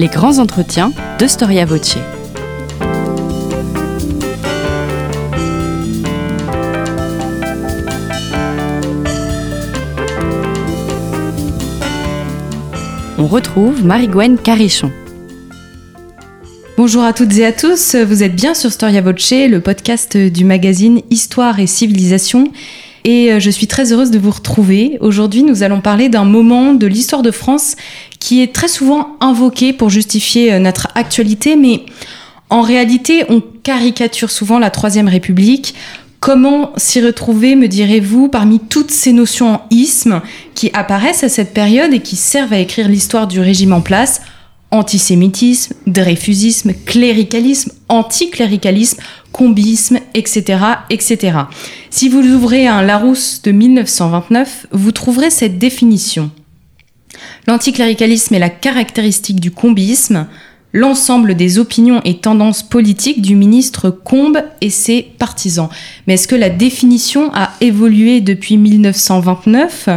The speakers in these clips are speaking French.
les grands entretiens de Storia Voce. On retrouve Marie-Gwen Carichon. Bonjour à toutes et à tous, vous êtes bien sur Storia Voce, le podcast du magazine Histoire et Civilisation. Et euh, je suis très heureuse de vous retrouver. Aujourd'hui, nous allons parler d'un moment de l'histoire de France qui est très souvent invoqué pour justifier euh, notre actualité, mais en réalité, on caricature souvent la Troisième République. Comment s'y retrouver, me direz-vous, parmi toutes ces notions en qui apparaissent à cette période et qui servent à écrire l'histoire du régime en place? Antisémitisme, dreyfusisme, cléricalisme, anticléricalisme, combisme, etc., etc. Si vous ouvrez un Larousse de 1929, vous trouverez cette définition. L'anticléricalisme est la caractéristique du combisme, l'ensemble des opinions et tendances politiques du ministre Combes et ses partisans. Mais est-ce que la définition a évolué depuis 1929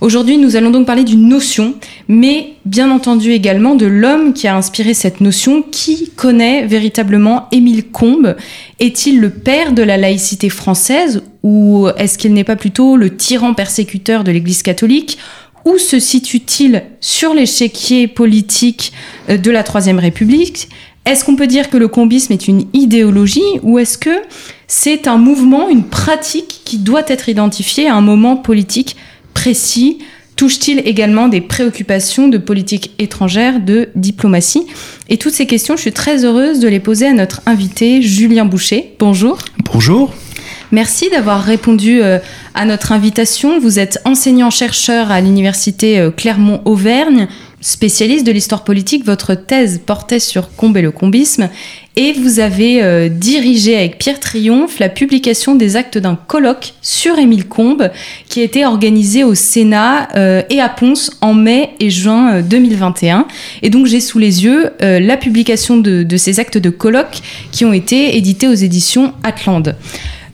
Aujourd'hui, nous allons donc parler d'une notion, mais bien entendu également de l'homme qui a inspiré cette notion. Qui connaît véritablement Émile Combes? Est-il le père de la laïcité française ou est-ce qu'il n'est pas plutôt le tyran persécuteur de l'Église catholique? Où se situe-t-il sur l'échiquier politique euh, de la Troisième République? Est-ce qu'on peut dire que le combisme est une idéologie ou est-ce que c'est un mouvement, une pratique qui doit être identifiée à un moment politique précis? Touche-t-il également des préoccupations de politique étrangère, de diplomatie? Et toutes ces questions, je suis très heureuse de les poser à notre invité Julien Boucher. Bonjour. Bonjour. Merci d'avoir répondu euh, à notre invitation. Vous êtes enseignant-chercheur à l'université euh, Clermont-Auvergne, spécialiste de l'histoire politique. Votre thèse portait sur Combe et le combisme et vous avez euh, dirigé avec Pierre Triomphe la publication des actes d'un colloque sur Émile Combes qui a été organisé au Sénat et à Ponce en mai et juin 2021. Et donc j'ai sous les yeux la publication de, ces actes de colloque qui ont été édités aux éditions Atlande.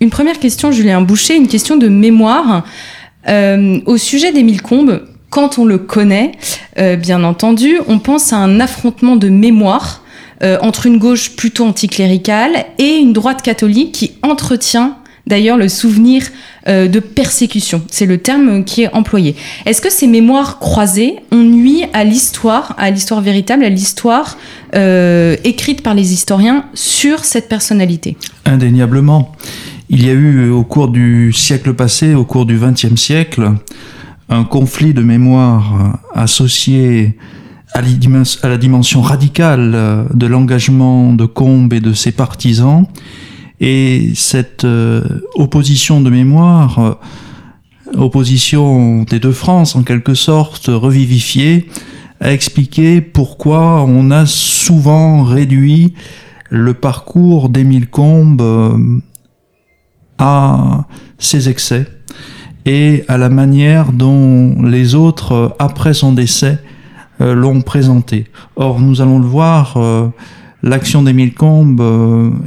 Une première question, Julien Boucher, une question de mémoire. Euh, au sujet d'Émile Combes, quand on le connaît, euh, bien entendu, on pense à un affrontement de mémoire euh, entre une gauche plutôt anticléricale et une droite catholique qui entretient d'ailleurs le souvenir de persécution. C'est le terme qui est employé. Est-ce que ces mémoires croisées ont nuit à l'histoire, à l'histoire véritable, à l'histoire écrite par les historiens sur cette personnalité? Indéniablement. Il y a eu au cours du siècle passé, au cours du XXe siècle, un conflit de mémoire associé à la dimension radicale de l'engagement de Combes et de ses partisans. Et cette euh, opposition de mémoire, euh, opposition des deux France en quelque sorte, revivifiée, a expliqué pourquoi on a souvent réduit le parcours d'Émile Combes euh, à ses excès et à la manière dont les autres, euh, après son décès, euh, l'ont présenté. Or, nous allons le voir, euh, l'action d'Émile Combes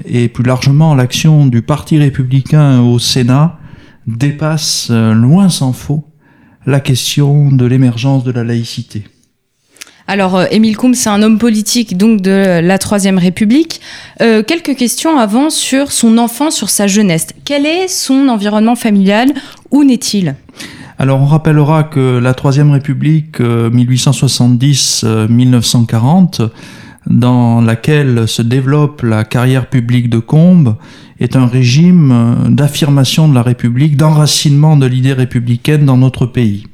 et plus largement l'action du Parti républicain au Sénat dépasse loin s'en faut la question de l'émergence de la laïcité. Alors, euh, Émile Combes, c'est un homme politique donc de la Troisième République. Euh, quelques questions avant sur son enfance, sur sa jeunesse. Quel est son environnement familial Où naît-il? Alors on rappellera que la Troisième République 1870-1940, euh, dans laquelle se développe la carrière publique de Combes, est un régime d'affirmation de la République, d'enracinement de l'idée républicaine dans notre pays.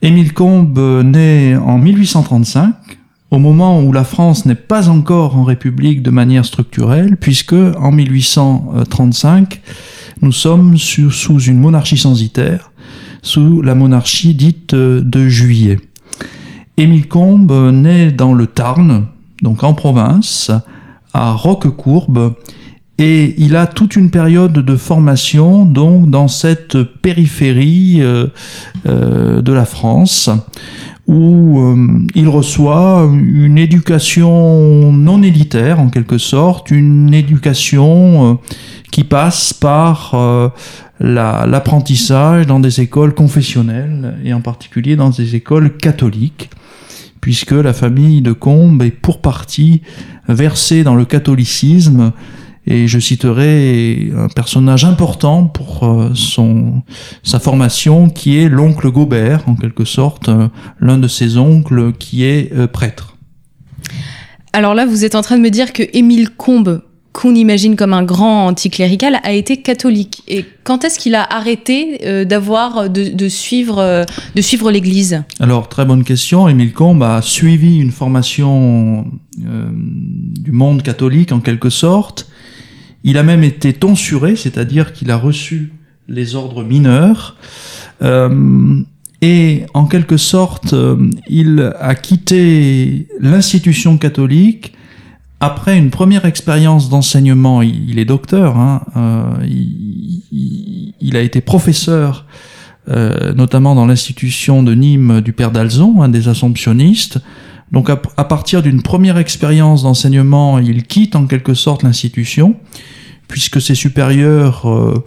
Émile Combes naît en 1835, au moment où la France n'est pas encore en république de manière structurelle, puisque en 1835, nous sommes sous, une monarchie censitaire, sous la monarchie dite de Juillet. Émile Combes naît dans le Tarn, donc en province, à Roquecourbe, et il a toute une période de formation donc dans cette périphérie euh, euh, de la France où euh, il reçoit une éducation non élitaire en quelque sorte, une éducation qui passe par l'apprentissage dans des écoles confessionnelles et en particulier dans des écoles catholiques puisque la famille de Combes est pour partie versée dans le catholicisme, et je citerai un personnage important pour euh, son, sa formation, qui est l'oncle Gobert, en quelque sorte, euh, l'un de ses oncles qui est euh, prêtre. Alors là, vous êtes en train de me dire que Émile Combes, qu'on imagine comme un grand anticlérical, a été catholique. Et quand est-ce qu'il a arrêté euh, d'avoir de, de, suivre euh, de suivre l'Église? Alors très bonne question. Émile Combes a suivi une formation euh, du monde catholique en quelque sorte. Il a même été tonsuré, c'est-à-dire qu'il a reçu les ordres mineurs. Euh, et en quelque sorte, euh, il a quitté l'institution catholique après une première expérience d'enseignement. Il, est docteur, hein, euh, il, a été professeur, notamment dans l'institution de Nîmes du Père d'Alzon, un des assomptionnistes. Donc à, partir d'une première expérience d'enseignement, il quitte en quelque sorte l'institution, puisque ses supérieurs euh,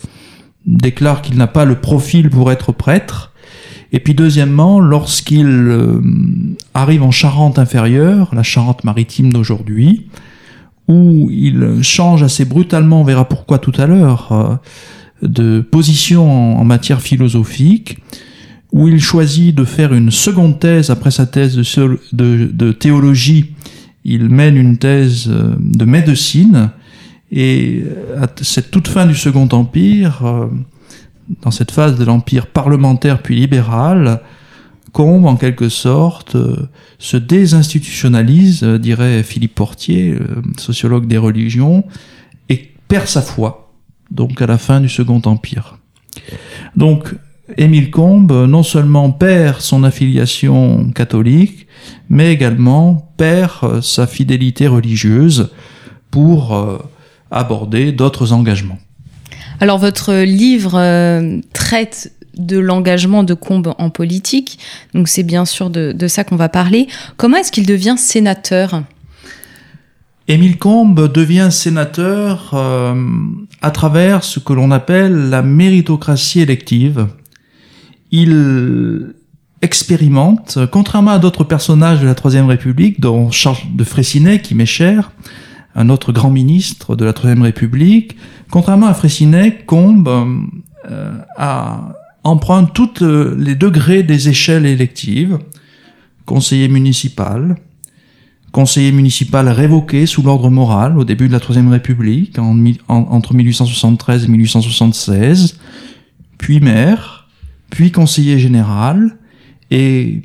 déclarent qu'il n'a pas le profil pour être prêtre. Et puis deuxièmement, lorsqu'il euh, arrive en Charente inférieure, la Charente maritime d'aujourd'hui, où il change assez brutalement, on verra pourquoi tout à l'heure, euh, de position en, matière philosophique, où il choisit de faire une seconde thèse après sa thèse de, théologie. Il mène une thèse euh, de médecine, et à cette toute fin du Second Empire, euh, dans cette phase de l'empire parlementaire puis libéral, Combe, en quelque sorte, euh, se désinstitutionnalise, euh, dirait Philippe Portier, euh, sociologue des religions, et perd sa foi, donc à la fin du Second Empire. Donc, Émile Combes non seulement perd son affiliation catholique, mais également perd sa fidélité religieuse pour aborder d'autres engagements. Alors votre livre euh, traite de l'engagement de Combes en politique, donc c'est bien sûr de, de ça qu'on va parler. Comment est-ce qu'il devient sénateur? Émile Combes devient sénateur euh, à travers ce que l'on appelle la méritocratie élective. Il expérimente, contrairement à d'autres personnages de la Troisième République, dont Charles de Freycinet, qui m'est cher, un autre grand ministre de la Troisième République, contrairement à Freycinet, Combes euh, a, emprunte tous les degrés des échelles électives, conseiller municipal, conseiller municipal révoqué sous l'ordre moral au début de la Troisième République, en, en, entre 1873 et 1876, puis maire, puis conseiller général, et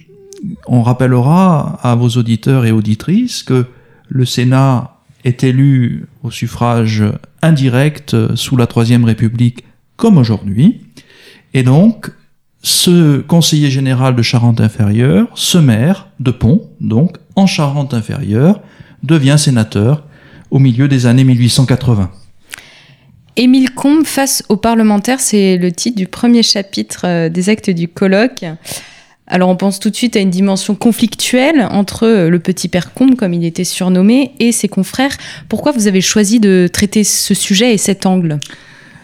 on rappellera à vos auditeurs et auditrices que le Sénat est élu au suffrage indirect sous la Troisième République comme aujourd'hui. Et donc, ce conseiller général de Charente-Inférieure, ce maire de Pont, donc en Charente-Inférieure, devient sénateur au milieu des années 1880. Émile Combes face aux parlementaires, c'est le titre du premier chapitre euh, des actes du colloque. Alors on pense tout de suite à une dimension conflictuelle entre le petit père Combe, comme il était surnommé, et ses confrères. Pourquoi vous avez choisi de traiter ce sujet et cet angle?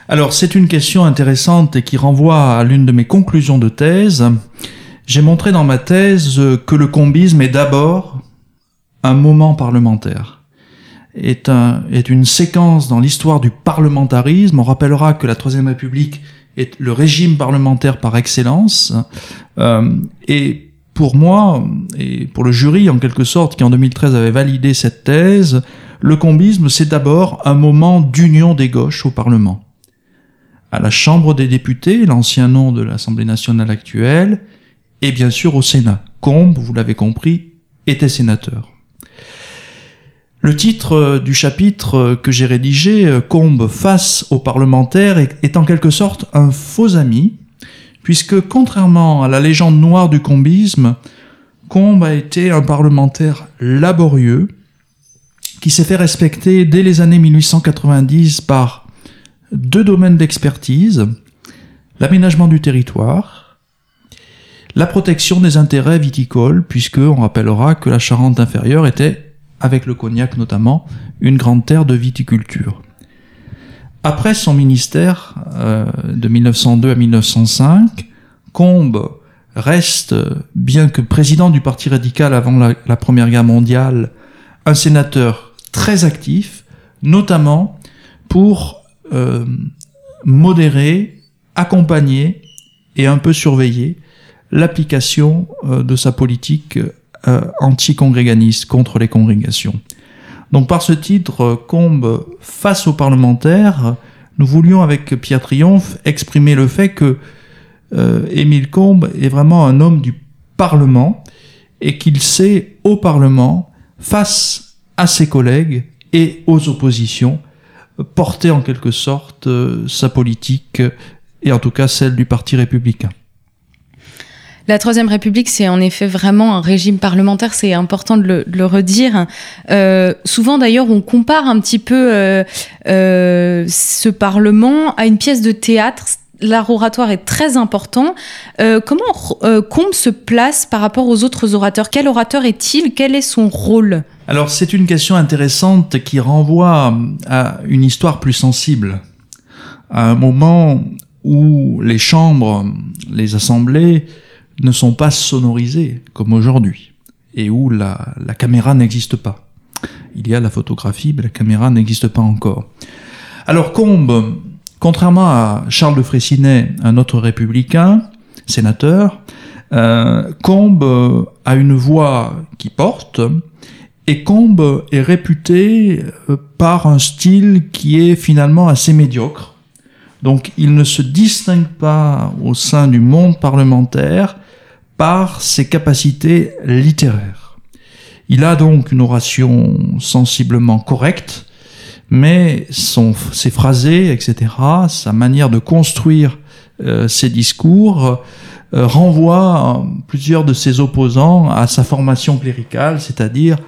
Alors c'est une question intéressante et qui renvoie à l'une de mes conclusions de thèse. J'ai montré dans ma thèse que le combisme est d'abord un moment parlementaire. Est, un, est une séquence dans l'histoire du parlementarisme. On rappellera que la Troisième République est le régime parlementaire par excellence. Euh, et pour moi, et pour le jury en quelque sorte, qui en 2013 avait validé cette thèse, le combisme, c'est d'abord un moment d'union des gauches au Parlement. À la Chambre des députés, l'ancien nom de l'Assemblée nationale actuelle, et bien sûr au Sénat. Combe, vous l'avez compris, était sénateur. Le titre du chapitre que j'ai rédigé, Combe face aux parlementaires, est en quelque sorte un faux ami, puisque contrairement à la légende noire du combisme, Combe a été un parlementaire laborieux, qui s'est fait respecter dès les années 1890 par deux domaines d'expertise, l'aménagement du territoire, la protection des intérêts viticoles, puisque on rappellera que la Charente inférieure était avec le cognac notamment, une grande terre de viticulture. Après son ministère euh, de 1902 à 1905, Combes reste, bien que président du Parti radical avant la, Première Guerre mondiale, un sénateur très actif, notamment pour euh, modérer, accompagner et un peu surveiller l'application euh, de sa politique euh, anti-congréganiste contre les congrégations. Donc par ce titre, Combe, face aux parlementaires, nous voulions avec Pierre Triomphe exprimer le fait que euh, Émile Combes est vraiment un homme du Parlement et qu'il sait au Parlement, face à ses collègues et aux oppositions, porter en quelque sorte euh, sa politique et en tout cas celle du Parti républicain. La Troisième République, c'est en effet vraiment un régime parlementaire, c'est important de le, redire. Euh, souvent d'ailleurs, on compare un petit peu euh, euh, ce Parlement à une pièce de théâtre. L'art oratoire est très important. comment Combe se place par rapport aux autres orateurs? Quel orateur est-il? Quel est son rôle? Alors c'est une question intéressante qui renvoie à une histoire plus sensible, à un moment où les chambres, les assemblées, ne sont pas sonorisés comme aujourd'hui, et où la, la caméra n'existe pas. Il y a la photographie, mais la caméra n'existe pas encore. Alors Combes, contrairement à Charles de Freycinet, un autre républicain, sénateur, euh, Combes a une voix qui porte, et Combes est réputé euh, par un style qui est finalement assez médiocre. Donc il ne se distingue pas au sein du monde parlementaire par ses capacités littéraires. Il a donc une oration sensiblement correcte, mais ses phrasés, etc., sa manière de construire euh, ses discours euh, renvoie plusieurs de ses opposants à sa formation cléricale, c'est-à-dire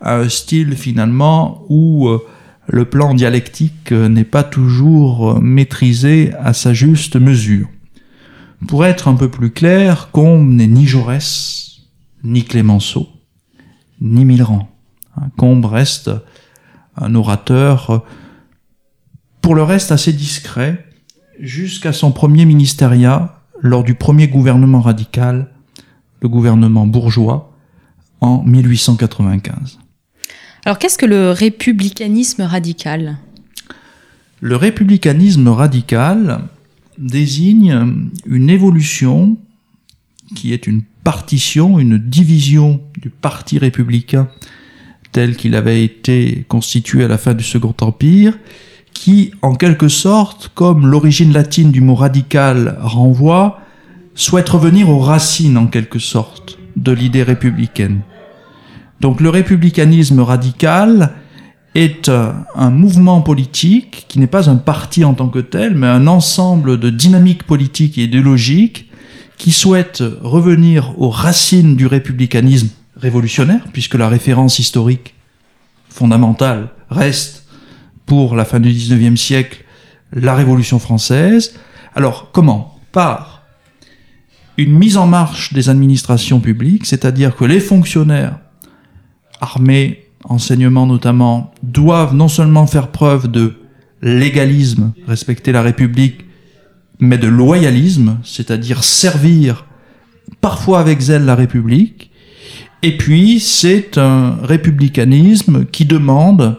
à un style finalement où euh, le plan dialectique n'est pas toujours maîtrisé à sa juste mesure. Pour être un peu plus clair, Combe n'est ni Jaurès, ni Clémenceau, ni Millerand. Hein, Combe reste un orateur, pour le reste assez discret, jusqu'à son premier ministériat lors du premier gouvernement radical, le gouvernement bourgeois, en 1895. Alors qu'est-ce que le républicanisme radical? Le républicanisme radical, désigne une évolution qui est une partition, une division du Parti républicain tel qu'il avait été constitué à la fin du Second Empire, qui, en quelque sorte, comme l'origine latine du mot radical renvoie, souhaite revenir aux racines, en quelque sorte, de l'idée républicaine. Donc le républicanisme radical est un mouvement politique qui n'est pas un parti en tant que tel, mais un ensemble de dynamiques politiques et idéologiques qui souhaitent revenir aux racines du républicanisme révolutionnaire, puisque la référence historique fondamentale reste pour la fin du 19e siècle la Révolution française. Alors comment? Par une mise en marche des administrations publiques, c'est-à-dire que les fonctionnaires armés, enseignements notamment, doivent non seulement faire preuve de légalisme, respecter la République, mais de loyalisme, c'est-à-dire servir parfois avec zèle la République. Et puis, c'est un républicanisme qui demande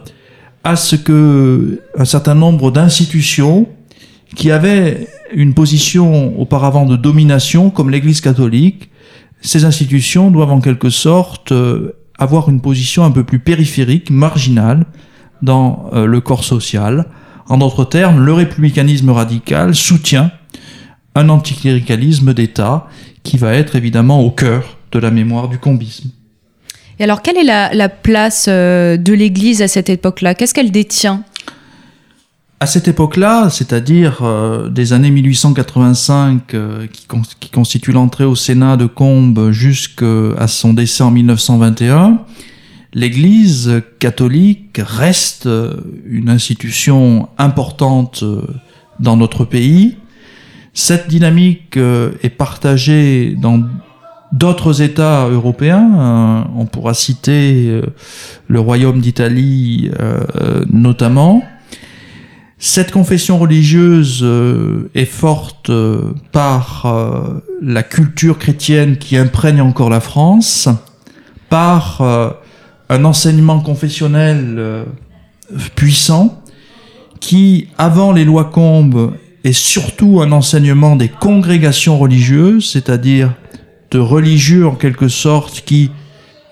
à ce que un certain nombre d'institutions qui avaient une position auparavant de domination, comme l'Église catholique, ces institutions doivent en quelque sorte euh, avoir une position un peu plus périphérique, marginale, dans euh, le corps social. En d'autres termes, le républicanisme radical soutient un anticléricalisme d'État qui va être évidemment au cœur de la mémoire du combisme. Et alors, quelle est la, place euh, de l'Église à cette époque-là? Qu'est-ce qu'elle détient? À cette époque-là, c'est-à-dire euh, des années 1885, euh, qui, qui, constitue l'entrée au Sénat de Combes jusqu'à son décès en 1921, l'Église catholique reste euh, une institution importante dans notre pays. Cette dynamique est partagée dans d'autres États européens. on pourra citer le Royaume d'Italie notamment. Cette confession religieuse euh, est forte euh, par euh, la culture chrétienne qui imprègne encore la France, par un enseignement confessionnel puissant qui, avant les lois Combes, est surtout un enseignement des congrégations religieuses, c'est-à-dire de religieux en quelque sorte qui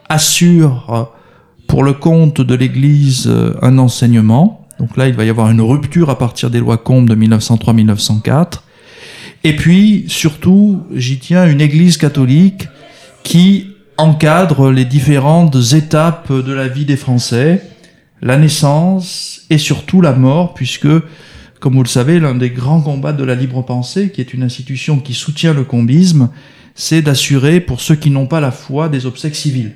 assurent pour le compte de l'Église un enseignement. Donc là, il va y avoir une rupture à partir des lois Combes de 1903-1904. Et puis, surtout, j'y tiens une Église catholique qui encadre les différentes étapes de la vie des Français, la naissance et surtout la mort, puisque, comme vous le savez, l'un des grands combats de la libre pensée, qui est une institution qui soutient le combisme, c'est d'assurer pour ceux qui n'ont pas la foi des obsèques civiles.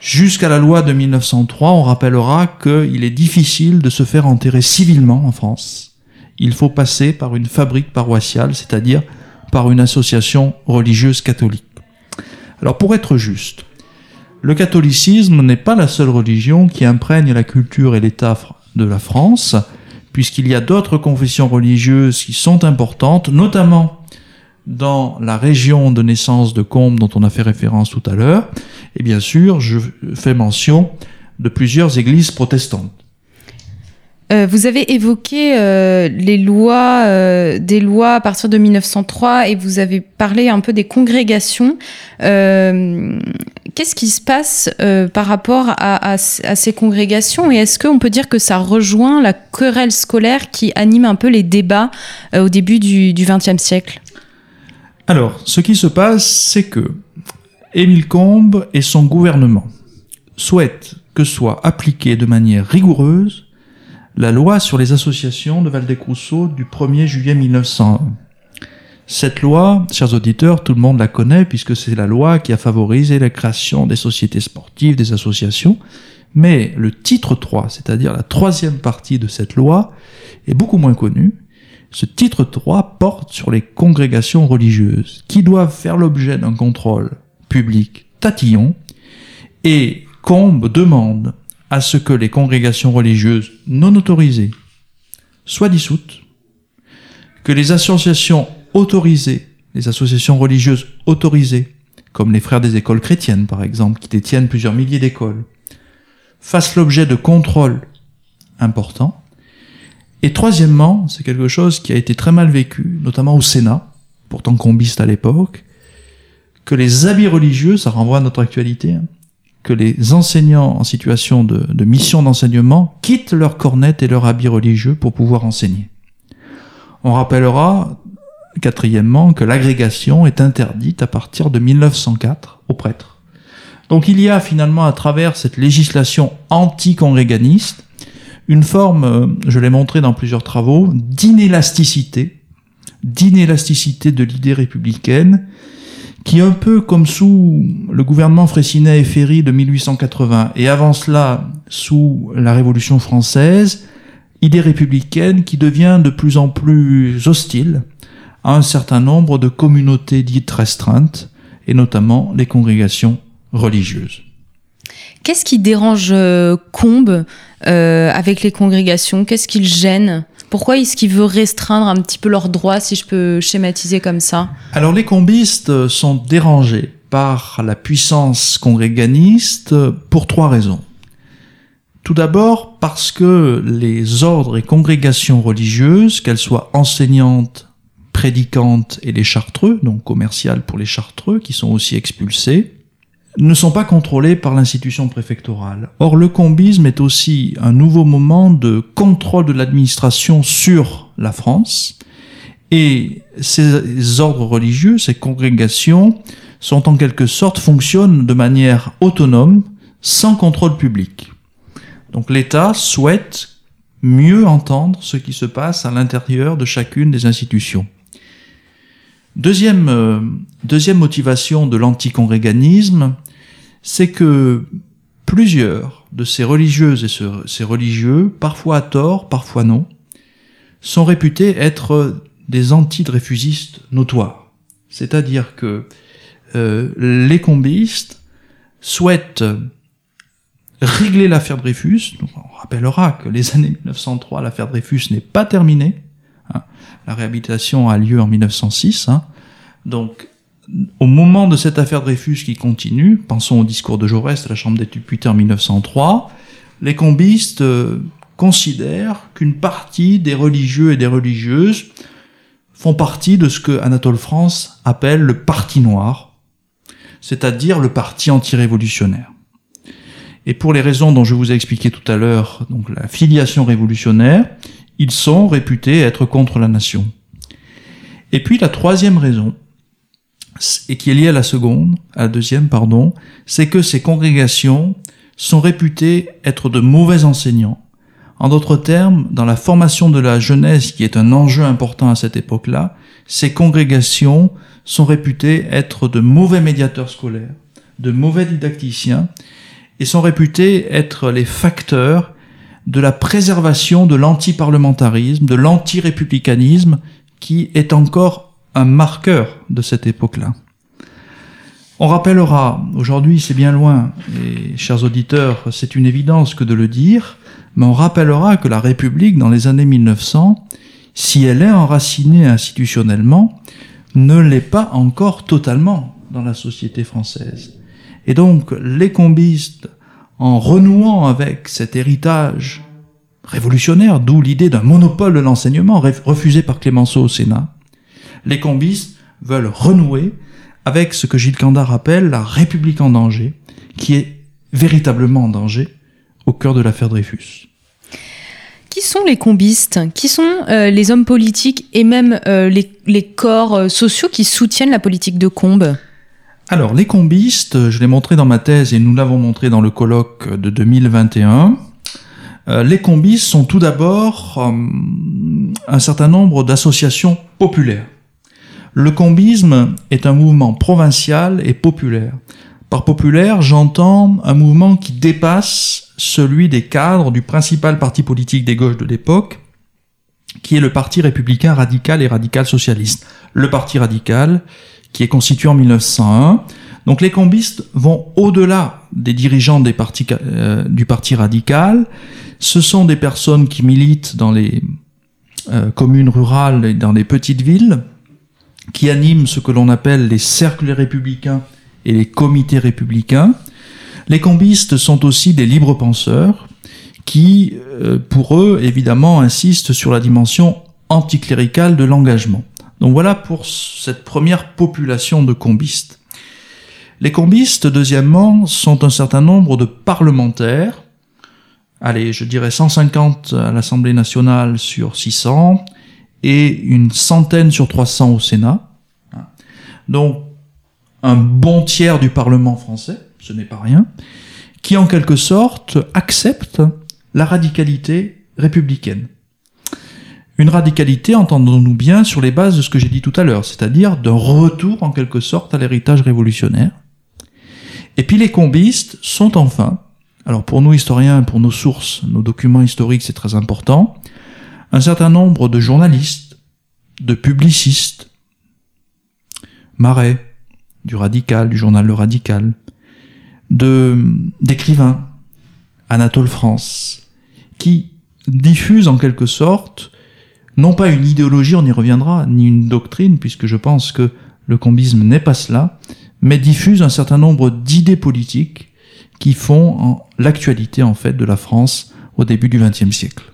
Jusqu'à la loi de 1903, on rappellera qu'il est difficile de se faire enterrer civilement en France. Il faut passer par une fabrique paroissiale, c'est-à-dire par une association religieuse catholique. Alors pour être juste, le catholicisme n'est pas la seule religion qui imprègne la culture et l'état de la France, puisqu'il y a d'autres confessions religieuses qui sont importantes, notamment dans la région de naissance de Combes dont on a fait référence tout à l'heure, et bien sûr, je fais mention de plusieurs églises protestantes. Euh, vous avez évoqué euh, les lois, euh, des lois à partir de 1903 et vous avez parlé un peu des congrégations. Qu'est-ce qui se passe par rapport à, ces congrégations et est-ce qu'on peut dire que ça rejoint la querelle scolaire qui anime un peu les débats au début du XXe siècle? Alors, ce qui se passe, c'est que Émile Combes et son gouvernement souhaitent que soit appliquée de manière rigoureuse la loi sur les associations de Valdez-Crousseau du 1er juillet 1901. Cette loi, chers auditeurs, tout le monde la connaît puisque c'est la loi qui a favorisé la création des sociétés sportives, des associations, mais le titre 3, c'est-à-dire la troisième partie de cette loi, est beaucoup moins connu. Ce titre 3 porte sur les congrégations religieuses qui doivent faire l'objet d'un contrôle public tatillon, et Combe demande à ce que les congrégations religieuses non autorisées soient dissoutes, que les associations autorisées, les associations religieuses autorisées, comme les frères des écoles chrétiennes par exemple, qui détiennent plusieurs milliers d'écoles, fassent l'objet de contrôles importants. Et troisièmement, c'est quelque chose qui a été très mal vécu, notamment au Sénat, pourtant combiste à l'époque, que les habits religieux, ça renvoie à notre actualité, hein, que les enseignants en situation de, mission d'enseignement quittent leur cornette et leur habit religieux pour pouvoir enseigner. On rappellera, quatrièmement, que l'agrégation est interdite à partir de 1904 aux prêtres. Donc il y a finalement à travers cette législation anti-congréganiste une forme, euh, je l'ai montré dans plusieurs travaux, d'inélasticité, d'inélasticité de l'idée républicaine qui un peu comme sous le gouvernement Fraissinet et Ferry de 1880, et avant cela sous la Révolution française, idée républicaine qui devient de plus en plus hostile à un certain nombre de communautés dites restreintes, et notamment les congrégations religieuses. Qu'est-ce qui dérange euh, Combe euh, avec les congrégations? Qu'est-ce qui le gêne? Pourquoi est-ce qu'il veut restreindre un petit peu leurs droits, si je peux schématiser comme ça? Alors les combistes sont dérangés par la puissance congréganiste pour trois raisons. Tout d'abord parce que les ordres et congrégations religieuses, qu'elles soient enseignantes, prédicantes et les chartreux, donc commerciales pour les chartreux qui sont aussi expulsés, ne sont pas contrôlés par l'institution préfectorale. Or, le combisme est aussi un nouveau moment de contrôle de l'administration sur la France, et ces ordres religieux, ces congrégations, sont en quelque sorte, fonctionnent de manière autonome, sans contrôle public. Donc l'État souhaite mieux entendre ce qui se passe à l'intérieur de chacune des institutions. Deuxième, euh, deuxième motivation de l'anticongréganisme, c'est que plusieurs de ces religieuses et ces religieux, parfois à tort, parfois non, sont réputés être des anti-dreyfusistes notoires. C'est-à-dire que euh, les combistes souhaitent régler l'affaire Dreyfus. on rappellera que les années 1903, l'affaire Dreyfus n'est pas terminée. Hein. La réhabilitation a lieu en 1906. Hein. Donc, au moment de cette affaire Dreyfus qui continue, pensons au discours de Jaurès à la Chambre des députés en 1903, les combistes euh, considèrent qu'une partie des religieux et des religieuses font partie de ce que Anatole France appelle le parti noir, c'est-à-dire le parti antirévolutionnaire. Et pour les raisons dont je vous ai expliqué tout à l'heure, donc la filiation révolutionnaire, ils sont réputés être contre la nation. Et puis la troisième raison, et qui est liée à la seconde, à la deuxième, pardon, c'est que ces congrégations sont réputées être de mauvais enseignants. En d'autres termes, dans la formation de la jeunesse, qui est un enjeu important à cette époque-là, ces congrégations sont réputées être de mauvais médiateurs scolaires, de mauvais didacticiens, et sont réputés être les facteurs de la préservation de l'antiparlementarisme, de l'anti-républicanisme, qui est encore un marqueur de cette époque-là. On rappellera, aujourd'hui c'est bien loin, et chers auditeurs, c'est une évidence que de le dire, mais on rappellera que la République, dans les années 1900, si elle est enracinée institutionnellement, ne l'est pas encore totalement dans la société française. Et donc, les combistes, en renouant avec cet héritage révolutionnaire, d'où l'idée d'un monopole de l'enseignement refusé par Clémenceau au Sénat, les combistes veulent renouer avec ce que Gilles Candard appelle la République en danger, qui est véritablement en danger au cœur de l'affaire Dreyfus. Qui sont les combistes? Qui sont euh, les hommes politiques et même euh, les, corps euh, sociaux qui soutiennent la politique de Combes? Alors, les combistes, je l'ai montré dans ma thèse et nous l'avons montré dans le colloque de 2021. Euh, les combistes sont tout d'abord euh, un certain nombre d'associations populaires. Le combisme est un mouvement provincial et populaire. Par populaire, j'entends un mouvement qui dépasse celui des cadres du principal parti politique des gauches de l'époque, qui est le Parti républicain radical et radical socialiste. Le Parti radical, qui est constitué en 1901. Donc les combistes vont au-delà des dirigeants euh, du Parti radical. Ce sont des personnes qui militent dans les euh, communes rurales et dans les petites villes, qui animent ce que l'on appelle les cercles républicains et les comités républicains. Les combistes sont aussi des libres penseurs qui, euh, pour eux, évidemment, insistent sur la dimension anticléricale de l'engagement. Donc voilà pour cette première population de combistes. Les combistes, deuxièmement, sont un certain nombre de parlementaires, allez, je dirais 150 à l'Assemblée nationale sur 600, et une centaine sur 300 au Sénat. Donc un bon tiers du Parlement français, ce n'est pas rien, qui en quelque sorte accepte la radicalité républicaine. Une radicalité, entendons-nous bien, sur les bases de ce que j'ai dit tout à l'heure, c'est-à-dire d'un retour en quelque sorte à l'héritage révolutionnaire. Et puis les combistes sont enfin, alors pour nous historiens, pour nos sources, nos documents historiques, c'est très important, un certain nombre de journalistes, de publicistes, Marais, du Radical, du journal Le Radical, de d'écrivains, Anatole France, qui diffusent en quelque sorte non pas une idéologie, on y reviendra, ni une doctrine, puisque je pense que le combisme n'est pas cela, mais diffuse un certain nombre d'idées politiques qui font l'actualité en fait de la France au début du XXe siècle.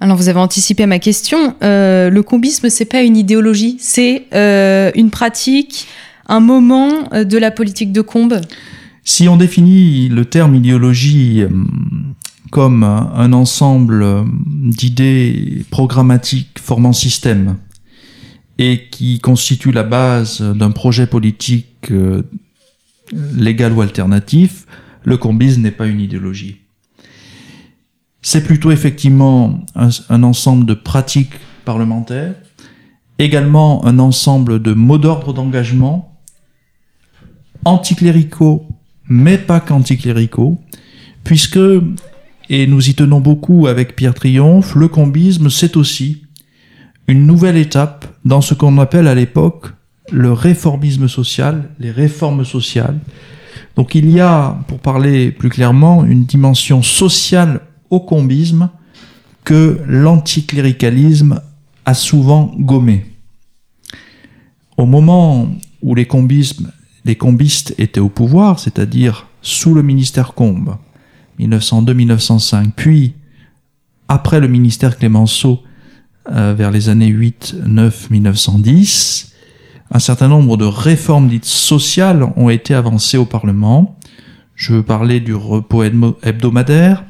Alors vous avez anticipé ma question. Euh, le combisme, c'est pas une idéologie, c'est euh, une pratique, un moment euh, de la politique de Combes? Si on définit le terme idéologie comme un ensemble d'idées programmatiques formant système et qui constitue la base d'un projet politique euh, légal ou alternatif, le combisme n'est pas une idéologie. C'est plutôt effectivement un, ensemble de pratiques parlementaires, également un ensemble de mots d'ordre d'engagement, anticléricaux, mais pas qu'anticléricaux, puisque et nous y tenons beaucoup avec Pierre Triomphe, le combisme, c'est aussi une nouvelle étape dans ce qu'on appelle à l'époque le réformisme social, les réformes sociales, Donc il y a, pour parler plus clairement, une dimension sociale au combisme que l'anticléricalisme a souvent gommé. Au moment où les, les combistes étaient au pouvoir, c'est-à-dire sous le ministère Combe, 1902-1905, puis après le ministère Clémenceau, euh, vers les années 8, 9, 1910, un certain nombre de réformes dites sociales ont été avancées au Parlement. Je veux parler du repos hebdomadaire,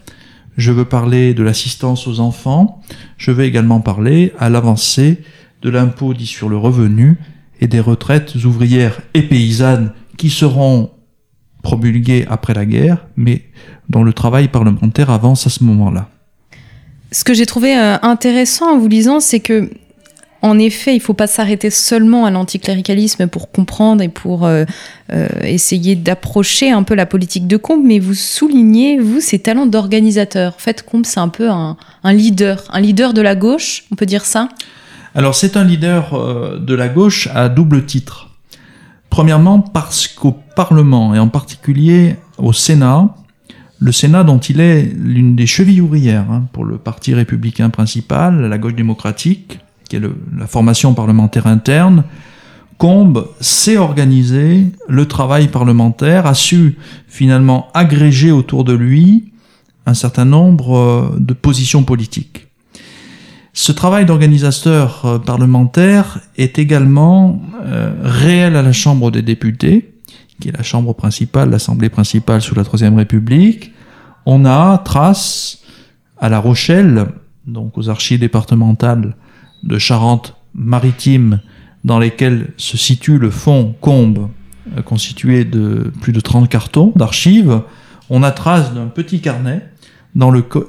je veux parler de l'assistance aux enfants, je veux également parler à l'avancée de l'impôt dit sur le revenu et des retraites ouvrières et paysannes qui seront promulguées après la guerre, mais dont le travail parlementaire avance à ce moment-là. Ce que j'ai trouvé euh, intéressant en vous lisant, c'est que en effet, il ne faut pas s'arrêter seulement à l'anticléricalisme pour comprendre et pour euh, euh, essayer d'approcher un peu la politique de Combe, mais vous soulignez, vous, ses talents d'organisateur. En fait, Combe, c'est un peu un, leader, un leader de la gauche, on peut dire ça? Alors, c'est un leader euh, de la gauche à double titre. Premièrement, parce qu'au Parlement, et en particulier au Sénat, le Sénat dont il est l'une des chevilles ouvrières hein, pour le parti républicain principal, la gauche démocratique, qui est la formation parlementaire interne, Combe sait organiser le travail parlementaire, a su finalement agréger autour de lui un certain nombre euh, de positions politiques. Ce travail d'organisateur euh, parlementaire est également euh, réel à la Chambre des députés, qui est la chambre principale, l'Assemblée principale sous la Troisième République. On a trace à La Rochelle, donc aux archives départementales de Charente-Maritime dans lesquels se situe le fonds Combe, euh, constitué de plus de 30 cartons d'archives, on a trace d'un petit carnet dans lequel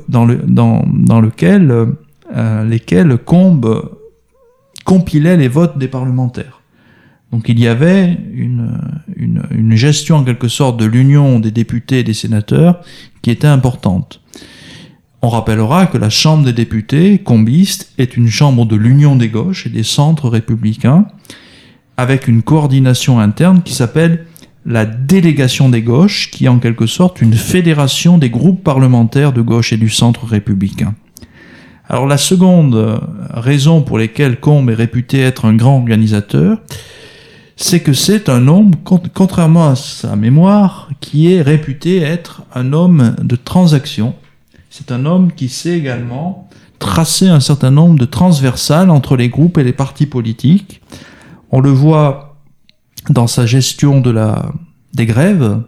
euh, lesquels Combe compilait les votes des parlementaires. Donc il y avait une, une, gestion en quelque sorte de l'union des députés et des sénateurs qui était importante. On rappellera que la Chambre des députés, combiste, est une chambre de l'union des gauches et des centres républicains, avec une coordination interne qui s'appelle la délégation des gauches, qui est en quelque sorte une fédération des groupes parlementaires de gauche et du centre républicain. Alors la seconde raison pour laquelle Combe est réputé être un grand organisateur, c'est que c'est un homme, contrairement à sa mémoire, qui est réputé être un homme de transaction, c'est un homme qui sait également tracer un certain nombre de transversales entre les groupes et les partis politiques. On le voit dans sa gestion de la, des grèves,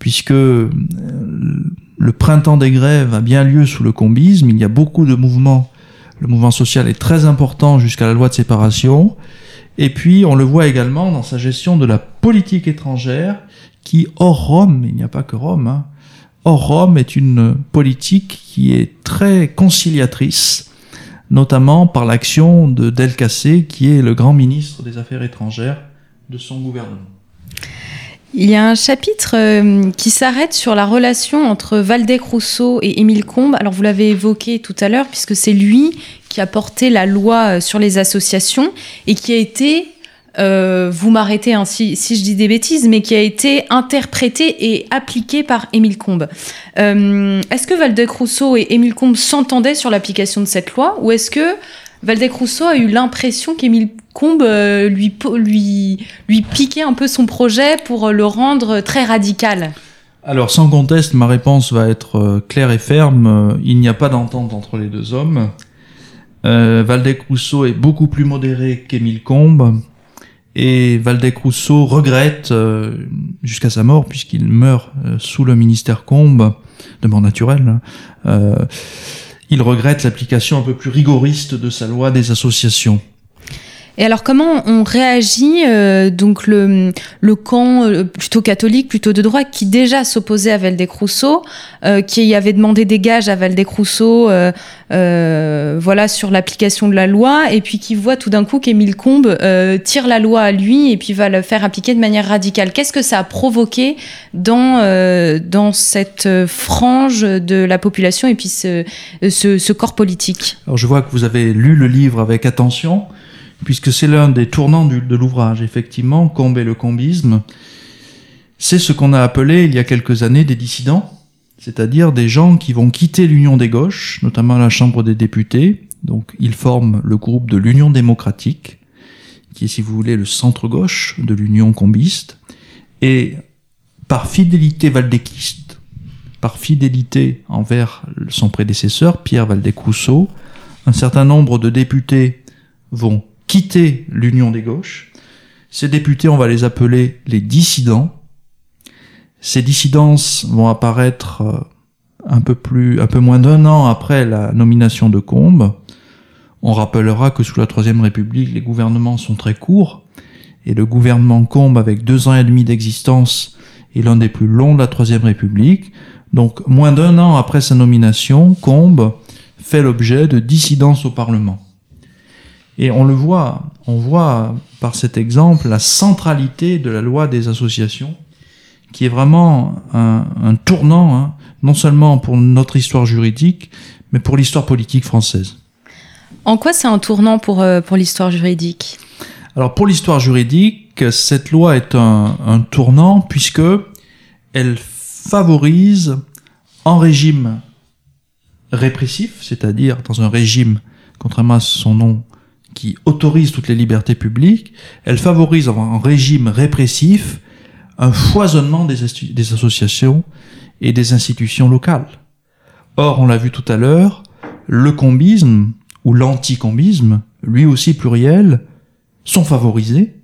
puisque euh, le printemps des grèves a bien lieu sous le combisme, il y a beaucoup de mouvements, le mouvement social est très important jusqu'à la loi de séparation, et puis on le voit également dans sa gestion de la politique étrangère, qui hors Rome, il n'y a pas que Rome, hein, Or, Rome est une politique qui est très conciliatrice, notamment par l'action de Del Cassé, qui est le grand ministre des Affaires étrangères de son gouvernement. Il y a un chapitre euh, qui s'arrête sur la relation entre Valdec Rousseau et Émile Combes. Alors vous l'avez évoqué tout à l'heure, puisque c'est lui qui a porté la loi euh, sur les associations et qui a été euh, vous m'arrêtez ainsi si je dis des bêtises, mais qui a été interprété et appliqué par Émile Combes. Euh, est-ce que Valdec Rousseau et Émile Combes s'entendaient sur l'application de cette loi, ou est-ce que Valdec Rousseau a eu l'impression qu'Émile Combes euh, lui, piquait un peu son projet pour le rendre très radical alors, sans conteste, ma réponse va être claire et ferme. Il n'y a pas d'entente entre les deux hommes. Valdec Rousseau est beaucoup plus modéré qu'Émile Combes. Et Valdec Rousseau regrette, euh, jusqu'à sa mort, puisqu'il meurt euh, sous le ministère Combe, de mort naturelle, hein, euh, il regrette l'application un peu plus rigoriste de sa loi des associations. Et alors comment on réagit euh, donc le, le camp euh, plutôt catholique, plutôt de droite, qui déjà s'opposait à Valdec-Rousseau, euh, qui avait demandé des gages à Valdec-Rousseau, voilà sur l'application de la loi, et puis qui voit tout d'un coup qu'Émile Combes tire la loi à lui et puis va le faire appliquer de manière radicale. Qu'est-ce que ça a provoqué dans dans cette frange de la population et puis ce, ce, ce corps politique? Alors je vois que vous avez lu le livre avec attention puisque c'est l'un des tournants de l'ouvrage, effectivement, Combe et le combisme. c'est ce qu'on a appelé il y a quelques années des dissidents, c'est-à-dire des gens qui vont quitter l'Union des gauches, notamment la Chambre des députés. Donc ils forment le groupe de l'Union démocratique, qui est, si vous voulez, le centre-gauche de l'Union combiste. Et par fidélité valdéquiste, par fidélité envers son prédécesseur, Pierre Valdec-Rousseau, un certain nombre de députés vont quitter l'Union des gauches. Ces députés, on va les appeler les dissidents. Ces dissidences vont apparaître euh, un peu plus, un peu moins d'un an après la nomination de Combes. On rappellera que sous la Troisième République, les gouvernements sont très courts, et le gouvernement Combes, avec deux ans et demi d'existence, est l'un des plus longs de la Troisième République. Donc, moins d'un an après sa nomination, Combes fait l'objet de dissidences au Parlement. Et on le voit, on voit par cet exemple la centralité de la loi des associations, qui est vraiment un, tournant, hein, non seulement pour notre histoire juridique, mais pour l'histoire politique française. En quoi c'est un tournant pour, euh, pour l'histoire juridique? Alors pour l'histoire juridique, cette loi est un, un tournant puisque elle favorise en régime répressif, c'est-à-dire dans un régime, contrairement à son nom, qui autorise toutes les libertés publiques, elle favorise en régime répressif un foisonnement des, associations et des institutions locales. Or, on l'a vu tout à l'heure, le combisme ou l'anticombisme, lui aussi pluriel, sont favorisés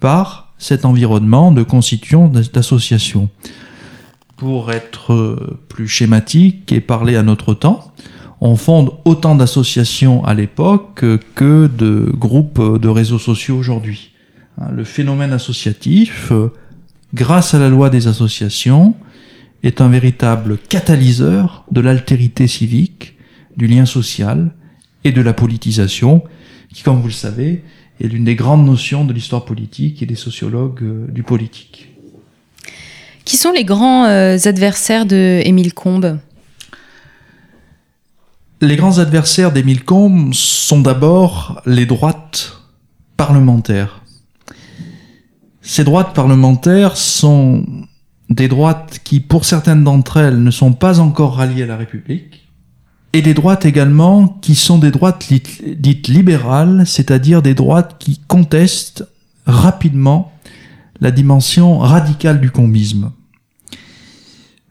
par cet environnement de constitution d'associations pour être euh, plus schématique et parler à notre temps, on fonde autant d'associations à l'époque que de groupes de réseaux sociaux aujourd'hui. Hein, le phénomène associatif, euh, grâce à la loi des associations, est un véritable catalyseur de l'altérité civique, du lien social et de la politisation, qui, comme vous le savez, est l'une des grandes notions de l'histoire politique et des sociologues euh, du politique. Qui sont les grands euh, adversaires de Émile Combes? Les grands adversaires d'Émile Combes sont d'abord les droites parlementaires. Ces droites parlementaires sont des droites qui, pour certaines d'entre elles, ne sont pas encore ralliées à la République, et des droites également qui sont des droites dites libérales, c'est-à-dire des droites qui contestent rapidement la dimension radicale du combisme.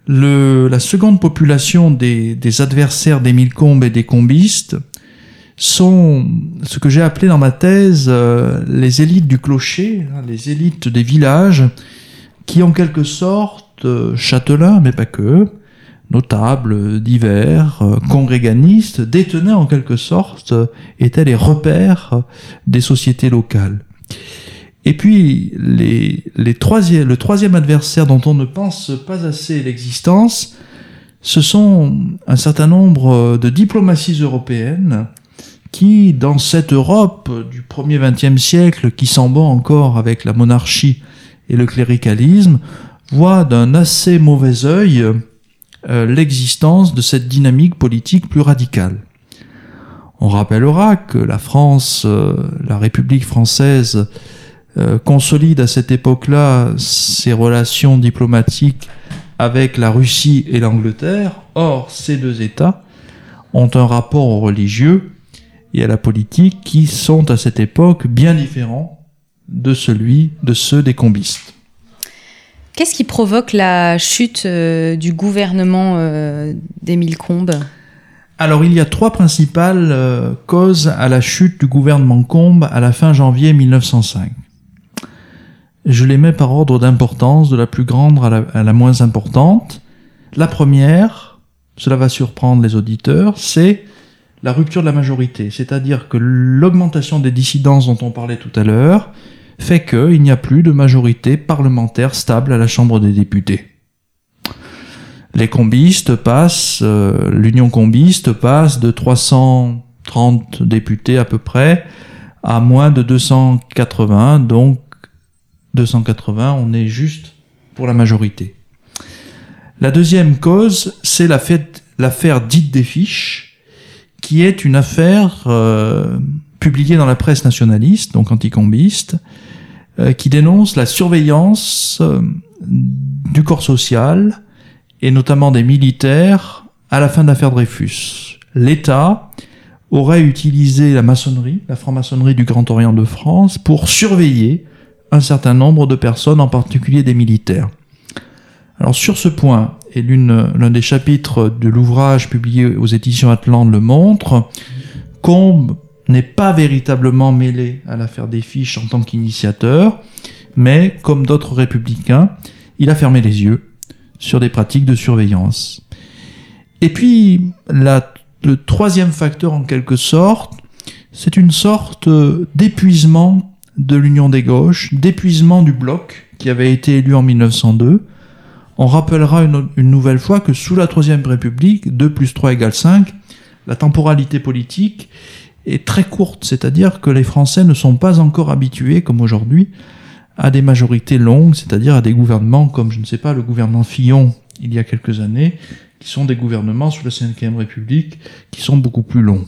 Le, la seconde population des, des adversaires d'Émile Combes et des combistes sont ce que j'ai appelé dans ma thèse euh, les élites du clocher, hein, les élites des villages, qui en quelque sorte, euh, châtelains, mais pas que, notables, divers, euh, congréganistes, détenaient en quelque sorte, étaient les repères des sociétés locales. Et puis, les, les troisième, le troisième adversaire dont on ne pense pas assez l'existence, ce sont un certain nombre de diplomaties européennes qui, dans cette Europe du 1er 20e siècle, qui s'en bat encore avec la monarchie et le cléricalisme, voient d'un assez mauvais œil euh, l'existence de cette dynamique politique plus radicale. On rappellera que la France, euh, la République française, euh, consolide à cette époque-là ses relations diplomatiques avec la Russie et l'Angleterre. Or, ces deux États ont un rapport aux religieux et à la politique qui sont à cette époque bien différents de celui de ceux des combistes. Qu'est-ce qui provoque la chute euh, du gouvernement euh, d'Émile Combes? Alors il y a trois principales causes à la chute du gouvernement Combes à la fin janvier 1905. Je les mets par ordre d'importance, de la plus grande à la, moins importante. La première, cela va surprendre les auditeurs, c'est la rupture de la majorité. C'est-à-dire que l'augmentation des dissidences dont on parlait tout à l'heure fait qu'il n'y a plus de majorité parlementaire stable à la Chambre des députés. Les combistes passent, euh, l'Union combiste passe de 330 députés à peu près à moins de 280, donc 280, on est juste pour la majorité. La deuxième cause, c'est l'affaire dite des fiches, qui est une affaire euh, publiée dans la presse nationaliste, donc anticombiste, euh, qui dénonce la surveillance euh, du corps social et notamment des militaires à la fin de l'affaire Dreyfus. L'État aurait utilisé la maçonnerie, la franc-maçonnerie du Grand Orient de France, pour surveiller un certain nombre de personnes, en particulier des militaires. Alors sur ce point, et l'un des chapitres de l'ouvrage publié aux éditions Atlante le montre, Combe n'est pas véritablement mêlé à l'affaire des fiches en tant qu'initiateur, mais comme d'autres républicains, il a fermé les yeux sur des pratiques de surveillance. Et puis, le troisième facteur en quelque sorte, c'est une sorte d'épuisement de l'Union des gauches, d'épuisement du bloc qui avait été élu en 1902. On rappellera une, nouvelle fois que sous la Troisième République, 2 plus 3 égale 5, la temporalité politique est très courte, c'est-à-dire que les Français ne sont pas encore habitués, comme aujourd'hui, à des majorités longues, c'est-à-dire à des gouvernements comme, je ne sais pas, le gouvernement Fillon il y a quelques années, qui sont des gouvernements sous la Ve République, qui sont beaucoup plus longs.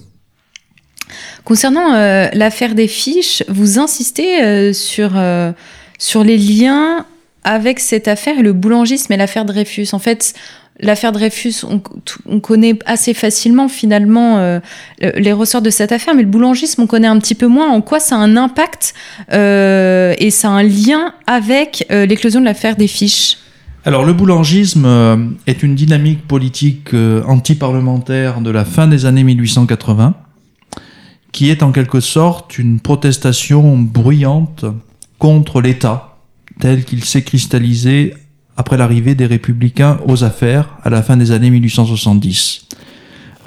Concernant euh, l'affaire des fiches, vous insistez euh, sur, euh, sur les liens avec cette affaire le boulangisme et l'affaire Dreyfus. En fait, L'affaire Dreyfus, on, connaît assez facilement finalement les ressorts de cette affaire, mais le boulangisme, on connaît un petit peu moins. En quoi ça a un impact et ça a un lien avec l'éclosion de l'affaire des fiches? Alors le boulangisme est une dynamique politique anti-parlementaire de la fin des années 1880, qui est en quelque sorte une protestation bruyante contre l'État tel qu'il s'est cristallisé après l'arrivée des républicains aux affaires à la fin des années 1870.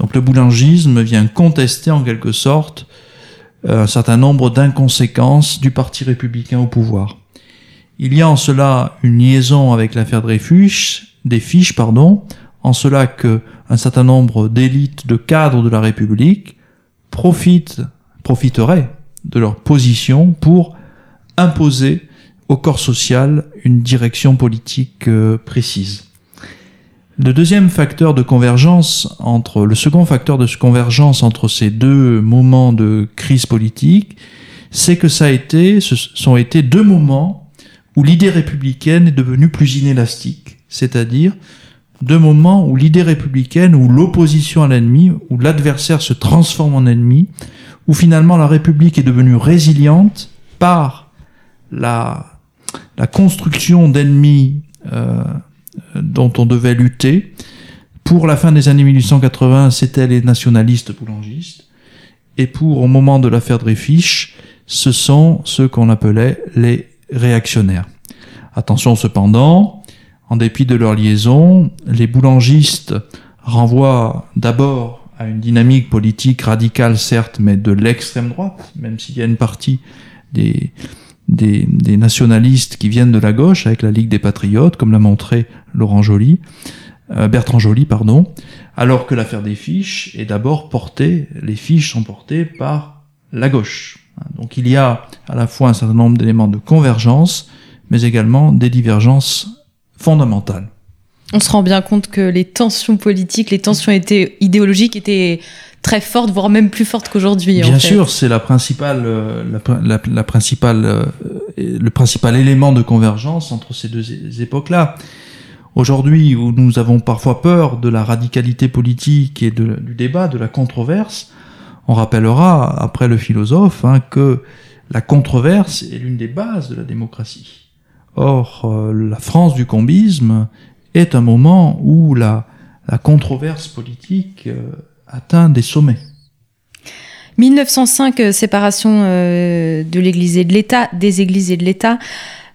Donc le boulangisme vient contester en quelque sorte euh, un certain nombre d'inconséquences du parti républicain au pouvoir. Il y a en cela une liaison avec l'affaire Dreyfus, des fiches, pardon, en cela que un certain nombre d'élites, de cadres de la République profitent, profiteraient de leur position pour imposer au corps social une direction politique euh, précise. Le deuxième facteur de convergence entre, le second facteur de convergence entre ces deux moments de crise politique, c'est que ça a été, ce sont été deux moments où l'idée républicaine est devenue plus inélastique. C'est-à-dire deux moments où l'idée républicaine, où l'opposition à l'ennemi, où l'adversaire se transforme en ennemi, où finalement la République est devenue résiliente par la la construction d'ennemis euh, dont on devait lutter. Pour la fin des années 1880, c'était les nationalistes boulangistes. Et pour, au moment de l'affaire Dreyfus, ce sont ceux qu'on appelait les réactionnaires. Attention cependant, en dépit de leur liaison, les boulangistes renvoient d'abord à une dynamique politique radicale, certes, mais de l'extrême droite, même s'il y a une partie des, nationalistes qui viennent de la gauche avec la Ligue des Patriotes, comme l'a montré Laurent Joly, euh, Bertrand Joly, pardon, alors que l'affaire des fiches est d'abord portée, les fiches sont portées par la gauche. Donc il y a à la fois un certain nombre d'éléments de convergence, mais également des divergences fondamentales. On se rend bien compte que les tensions politiques, les tensions étaient idéologiques étaient très forte, voire même plus forte qu'aujourd'hui. Bien sûr, c'est la principale, euh, la, principale, euh, le principal élément de convergence entre ces deux époques-là. Aujourd'hui, où nous avons parfois peur de la radicalité politique et de, du débat, de la controverse, on rappellera, après le philosophe, hein, que la controverse est l'une des bases de la démocratie. Or, euh, la France du combisme est un moment où la, la controverse politique atteint des sommets. 1905, euh, séparation euh, de l'Église et de l'État, des Églises et de l'État.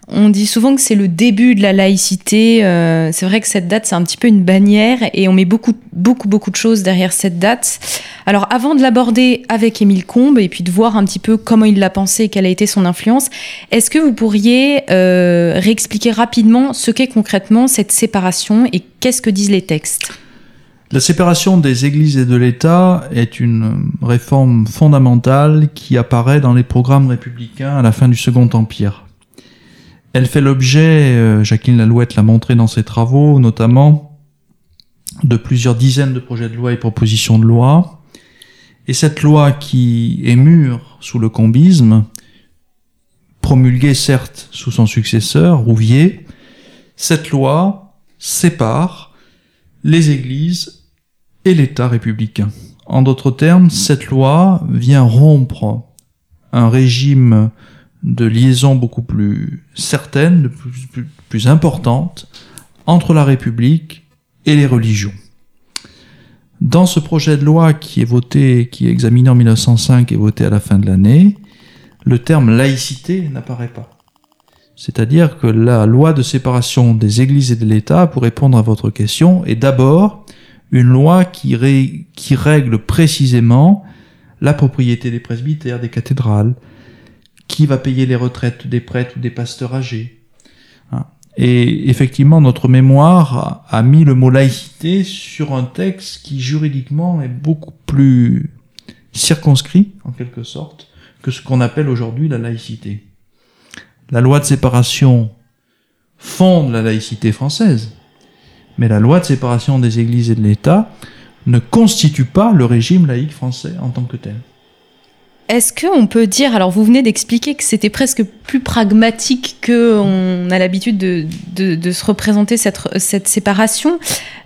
On dit souvent que c'est le début de la laïcité. Euh, c'est vrai que cette date, c'est un petit peu une bannière et on met beaucoup, beaucoup, beaucoup de choses derrière cette date. Alors, avant de l'aborder avec Émile Combes et puis de voir un petit peu comment il l'a pensé et quelle a été son influence, est-ce que vous pourriez réexpliquer rapidement ce qu'est concrètement cette séparation et qu'est-ce que disent les textes? La séparation des églises et de l'État est une réforme fondamentale qui apparaît dans les programmes républicains à la fin du Second Empire. Elle fait l'objet, euh, Jacqueline Lalouette l'a montré dans ses travaux, notamment de plusieurs dizaines de projets de loi et propositions de loi. Et cette loi qui est mûre sous le combisme, promulguée certes sous son successeur, Rouvier, cette loi sépare les églises et l'État républicain. En d'autres termes, cette loi vient rompre un régime de liaison beaucoup plus certaine, plus, plus, plus importante entre la République et les religions. Dans ce projet de loi qui est voté, qui est examiné en 1905 et voté à la fin de l'année, le terme laïcité n'apparaît pas. C'est-à-dire que la loi de séparation des églises et de l'État, pour répondre à votre question, est d'abord une loi qui règle précisément la propriété des presbytères, des cathédrales, qui va payer les retraites des prêtres ou des pasteurs âgés. Hein. Et effectivement, notre mémoire a mis le mot laïcité sur un texte qui juridiquement est beaucoup plus circonscrit, en quelque sorte, que ce qu'on appelle aujourd'hui la laïcité. La loi de séparation fonde la laïcité française, mais la loi de séparation des églises et de l'État ne constitue pas le régime laïque français en tant que tel. Est-ce qu'on peut dire, alors vous venez d'expliquer que c'était presque plus pragmatique qu'on a l'habitude de, de, se représenter cette, cette séparation.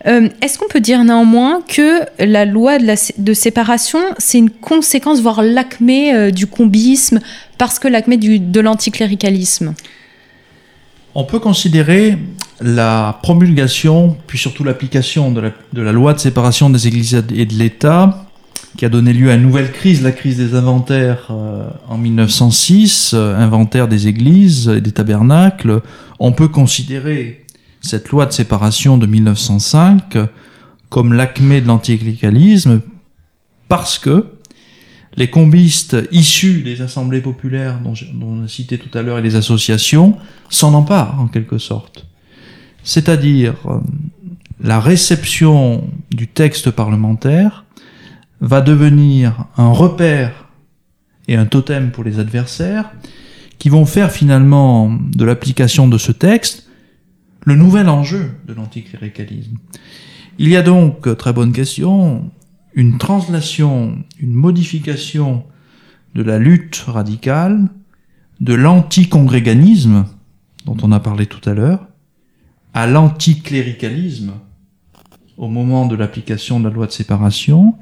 Euh, Est-ce qu'on peut dire néanmoins que la loi de, séparation, c'est une conséquence, voire l'acmé euh, du combisme, parce que l'acmé de l'anticléricalisme? On peut considérer la promulgation, puis surtout l'application de la, de la loi de séparation des églises et de l'État qui a donné lieu à une nouvelle crise, la crise des inventaires euh, en 1906, euh, inventaire des églises et des tabernacles. On peut considérer cette loi de séparation de 1905 comme l'acmé de l'anticléricalisme parce que les combistes issus des assemblées populaires dont, on a cité tout à l'heure et les associations s'en emparent en quelque sorte. C'est-à-dire euh, la réception du texte parlementaire va devenir un repère et un totem pour les adversaires qui vont faire finalement de l'application de ce texte le nouvel enjeu de l'anticléricalisme. Il y a donc, très bonne question, une translation, une modification de la lutte radicale, de l'anticongréganisme, dont on a parlé tout à l'heure, à l'anticléricalisme au moment de l'application de la loi de séparation,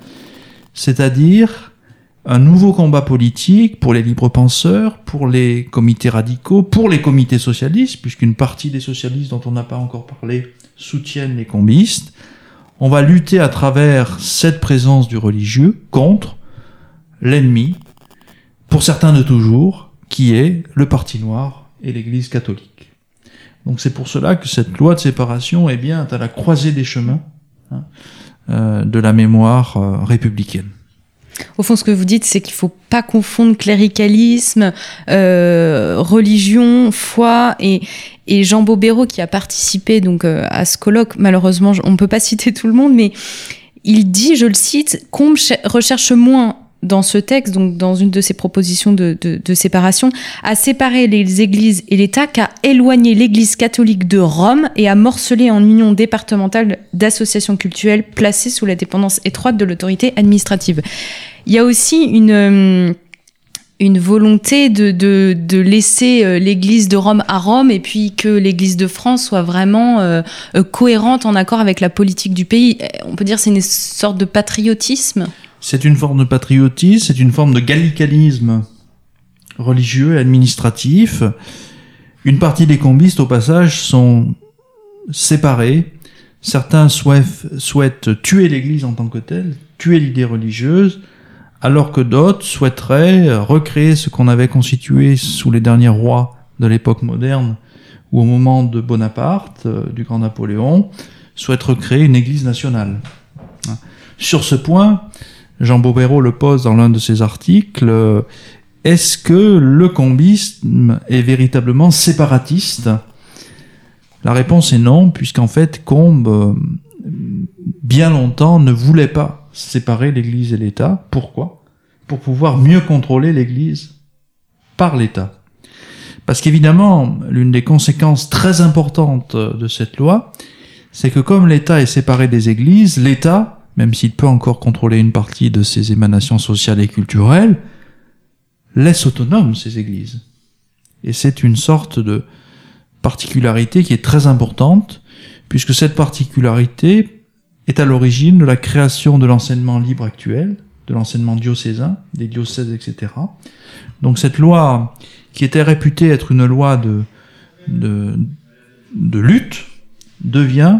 c'est-à-dire un nouveau combat politique pour les libres penseurs, pour les comités radicaux, pour les comités socialistes, puisqu'une partie des socialistes dont on n'a pas encore parlé soutiennent les combistes. On va lutter à travers cette présence du religieux contre l'ennemi, pour certains de toujours, qui est le Parti noir et l'Église catholique. Donc c'est pour cela que cette loi de séparation est bien à la croisée des chemins. Hein, de la mémoire euh, républicaine. Au fond, ce que vous dites, c'est qu'il ne faut pas confondre cléricalisme, euh, religion, foi et, Jean Bobéro qui a participé donc euh, à ce colloque. Malheureusement, on ne peut pas citer tout le monde, mais il dit, je le cite, Combe recherche moins dans ce texte, donc dans une de ses propositions de, séparation, à séparer les églises et l'État qu'à éloigner l'Église catholique de Rome et à morceler en union départementale d'associations culturelles placées sous la dépendance étroite de l'autorité administrative. Il y a aussi une euh, volonté de laisser euh, l'Église de Rome à Rome et puis que l'Église de France soit vraiment euh, cohérente en accord avec la politique du pays. On peut dire c'est une sorte de patriotisme? C'est une forme de patriotisme, c'est une forme de gallicalisme religieux et administratif. Une partie des combistes, au passage, sont séparés. Certains souhaitent, tuer l'Église en tant que telle, tuer l'idée religieuse, alors que d'autres souhaiteraient recréer ce qu'on avait constitué sous les derniers rois de l'époque moderne, ou au moment de Bonaparte, euh, du grand Napoléon, souhaitent recréer une Église nationale. Sur ce point, Jean Bobéro le pose dans l'un de ses articles, euh, est-ce que le combisme est véritablement séparatiste? La réponse est non, puisqu'en fait, Combe, euh, bien longtemps, ne voulait pas séparer l'Église et l'État. Pourquoi? Pour pouvoir mieux contrôler l'Église par l'État. Parce qu'évidemment, l'une des conséquences très importantes de cette loi, c'est que comme l'État est séparé des églises, l'État même s'il peut encore contrôler une partie de ses émanations sociales et culturelles, laisse autonomes ces églises. Et c'est une sorte de particularité qui est très importante, puisque cette particularité est à l'origine de la création de l'enseignement libre actuel, de l'enseignement diocésain, des diocèses, etc. Donc cette loi, qui était réputée être une loi de, de, de lutte, devient,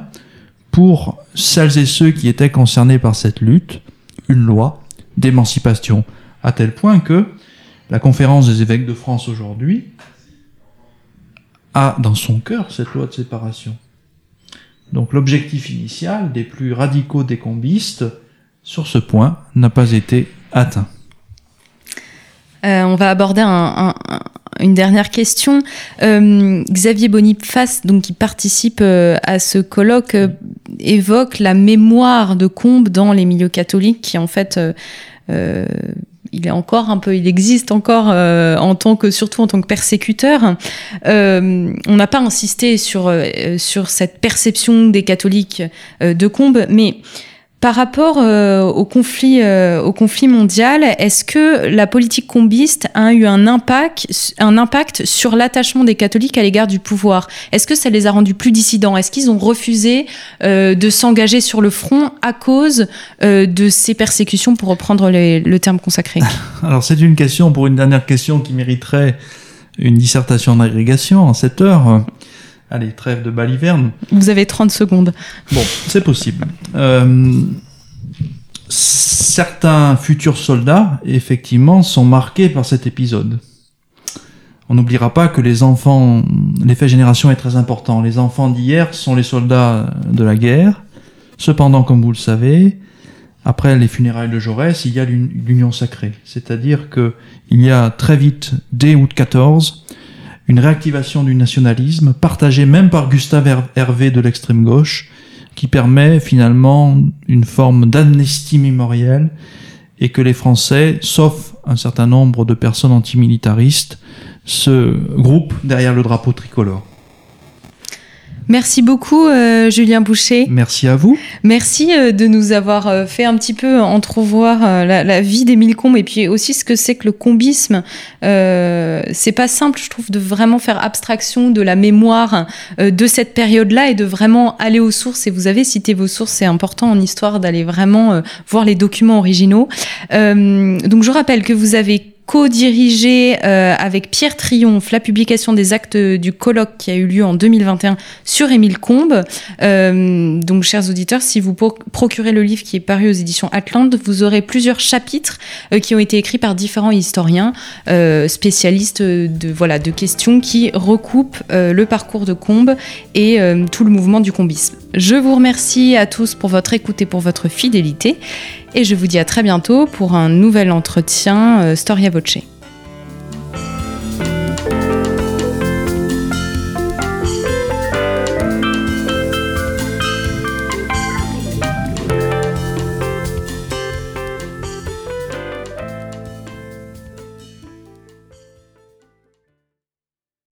pour celles et ceux qui étaient concernés par cette lutte, une loi d'émancipation, à tel point que la conférence des évêques de France aujourd'hui a dans son cœur cette loi de séparation. Donc l'objectif initial des plus radicaux décombistes, sur ce point, n'a pas été atteint. Euh, on va aborder une dernière question. Euh, Xavier Boniface, donc, qui participe euh, à ce colloque, évoque la mémoire de Combes dans les milieux catholiques, qui en fait il est encore un peu, il existe encore en tant que, surtout en tant que persécuteur. on n'a pas insisté sur sur cette perception des catholiques de Combes, mais par rapport euh, au conflit, euh, au conflit mondial, est-ce que la politique combiste a eu un impact, un impact sur l'attachement des catholiques à l'égard du pouvoir? Est-ce que ça les a rendus plus dissidents? Est-ce qu'ils ont refusé euh, de s'engager sur le front à cause de ces persécutions, pour reprendre le terme consacré? Alors c'est une question pour une dernière question qui mériterait une dissertation d'agrégation en cette heure. Allez, trêve de baliverne. Vous avez 30 secondes. Bon, c'est possible. Euh, certains futurs soldats, effectivement, sont marqués par cet épisode. On n'oubliera pas que les enfants, l'effet génération est très important. Les enfants d'hier sont les soldats de la guerre. Cependant, comme vous le savez, après les funérailles de Jaurès, il y a l'union sacrée. C'est-à-dire que il y a très vite, dès août 14, une réactivation du nationalisme, partagée même par Gustave Hervé de l'extrême gauche, qui permet finalement une forme d'amnistie mémorielle et que les Français, sauf un certain nombre de personnes antimilitaristes, se groupent derrière le drapeau tricolore. Merci beaucoup, euh, Julien Boucher. Merci à vous. Merci euh, de nous avoir euh, fait un petit peu entrevoir la, la, vie d'Émile Combes et puis aussi ce que c'est que le combisme. c'est pas simple, je trouve, de vraiment faire abstraction de la mémoire de cette période-là et de vraiment aller aux sources. Et vous avez cité vos sources, c'est important en histoire d'aller vraiment voir les documents originaux. donc je rappelle que vous avez co-dirigé euh, avec Pierre Triomphe la publication des actes du colloque qui a eu lieu en 2021 sur Émile Combes. Euh, donc, chers auditeurs, si vous procurez le livre qui est paru aux éditions Atlante, vous aurez plusieurs chapitres euh, qui ont été écrits par différents historiens spécialistes de voilà de questions qui recoupent le parcours de Combes et tout le mouvement du combisme. Je vous remercie à tous pour votre écoute et pour votre fidélité. Et je vous dis à très bientôt pour un nouvel entretien euh, Storia Voce.